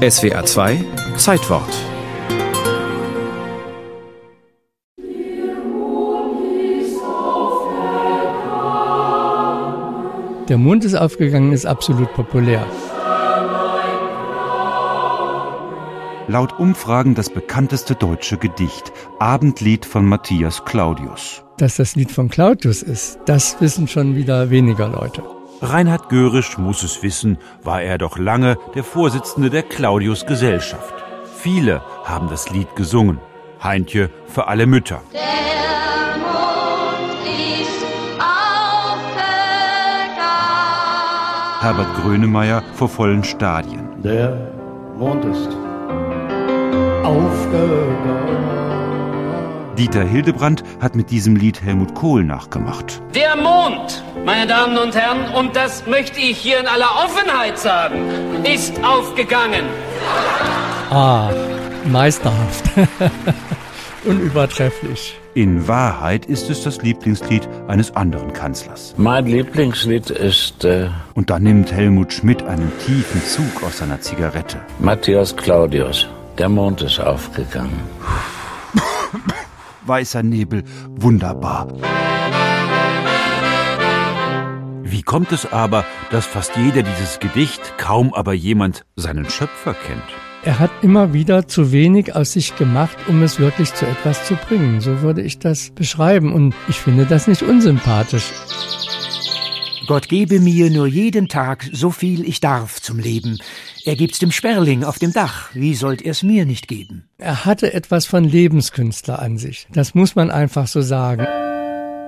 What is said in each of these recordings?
SWA 2 Zeitwort Der Mond ist aufgegangen, ist absolut populär. Laut Umfragen das bekannteste deutsche Gedicht, Abendlied von Matthias Claudius. Dass das Lied von Claudius ist, das wissen schon wieder weniger Leute. Reinhard Görisch muss es wissen, war er doch lange der Vorsitzende der Claudius Gesellschaft. Viele haben das Lied gesungen. Heintje für alle Mütter. Der Mond ist aufgegangen. Herbert Grönemeyer vor vollen Stadien. Der Mond ist aufgegangen. Dieter Hildebrandt hat mit diesem Lied Helmut Kohl nachgemacht. Der Mond, meine Damen und Herren, und das möchte ich hier in aller Offenheit sagen, ist aufgegangen. Ah, meisterhaft. Unübertrefflich. In Wahrheit ist es das Lieblingslied eines anderen Kanzlers. Mein Lieblingslied ist äh, Und dann nimmt Helmut Schmidt einen tiefen Zug aus seiner Zigarette. Matthias Claudius. Der Mond ist aufgegangen. Weißer Nebel, wunderbar. Wie kommt es aber, dass fast jeder dieses Gedicht, kaum aber jemand seinen Schöpfer kennt? Er hat immer wieder zu wenig aus sich gemacht, um es wirklich zu etwas zu bringen. So würde ich das beschreiben. Und ich finde das nicht unsympathisch. Gott gebe mir nur jeden Tag so viel ich darf zum Leben. Er gibt's dem Sperling auf dem Dach. Wie sollt er's mir nicht geben? Er hatte etwas von Lebenskünstler an sich. Das muss man einfach so sagen.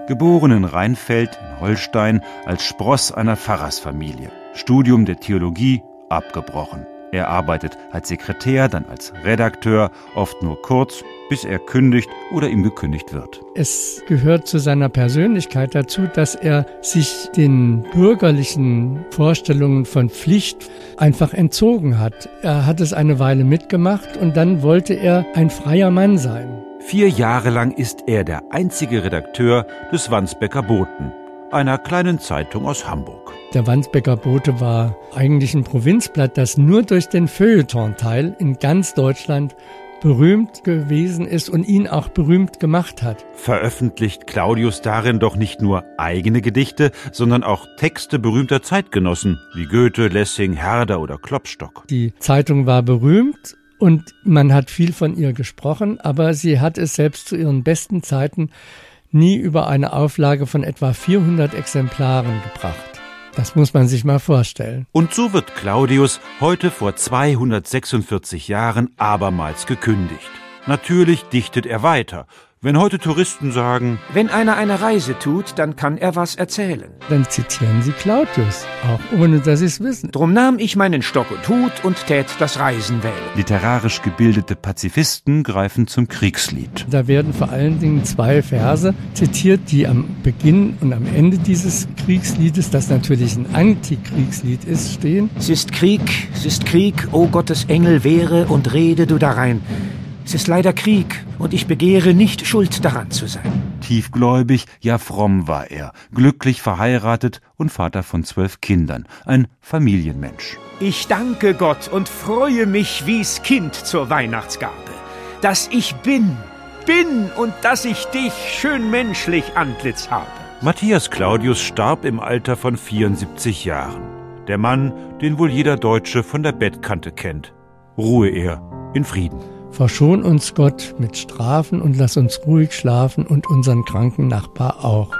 Geboren in Rheinfeld in Holstein als Spross einer Pfarrersfamilie. Studium der Theologie abgebrochen. Er arbeitet als Sekretär, dann als Redakteur, oft nur kurz, bis er kündigt oder ihm gekündigt wird. Es gehört zu seiner Persönlichkeit dazu, dass er sich den bürgerlichen Vorstellungen von Pflicht einfach entzogen hat. Er hat es eine Weile mitgemacht und dann wollte er ein freier Mann sein. Vier Jahre lang ist er der einzige Redakteur des Wandsbecker Boten, einer kleinen Zeitung aus Hamburg. Der Wandsbecker Bote war eigentlich ein Provinzblatt, das nur durch den Feuilleton-Teil in ganz Deutschland berühmt gewesen ist und ihn auch berühmt gemacht hat. Veröffentlicht Claudius darin doch nicht nur eigene Gedichte, sondern auch Texte berühmter Zeitgenossen wie Goethe, Lessing, Herder oder Klopstock. Die Zeitung war berühmt und man hat viel von ihr gesprochen, aber sie hat es selbst zu ihren besten Zeiten nie über eine Auflage von etwa 400 Exemplaren gebracht. Das muss man sich mal vorstellen. Und so wird Claudius heute vor 246 Jahren abermals gekündigt. Natürlich dichtet er weiter. Wenn heute Touristen sagen, Wenn einer eine Reise tut, dann kann er was erzählen. Dann zitieren sie Claudius, auch ohne dass sie es wissen. Drum nahm ich meinen Stock und Hut und tät das Reisen wählen. literarisch gebildete Pazifisten greifen zum Kriegslied. Da werden vor allen Dingen zwei Verse zitiert, die am Beginn und am Ende dieses Kriegsliedes, das natürlich ein Antikriegslied ist, stehen. Es ist Krieg, es ist Krieg, o Gottes Engel, wehre und rede du darein. Es ist leider Krieg, und ich begehre nicht schuld daran zu sein. Tiefgläubig, ja fromm war er, glücklich verheiratet und Vater von zwölf Kindern, ein Familienmensch. Ich danke Gott und freue mich wie's Kind zur Weihnachtsgabe, dass ich bin, bin und dass ich dich schön menschlich Antlitz habe. Matthias Claudius starb im Alter von 74 Jahren. Der Mann, den wohl jeder Deutsche von der Bettkante kennt. Ruhe er in Frieden. Verschon uns Gott mit Strafen und lass uns ruhig schlafen und unseren kranken Nachbar auch.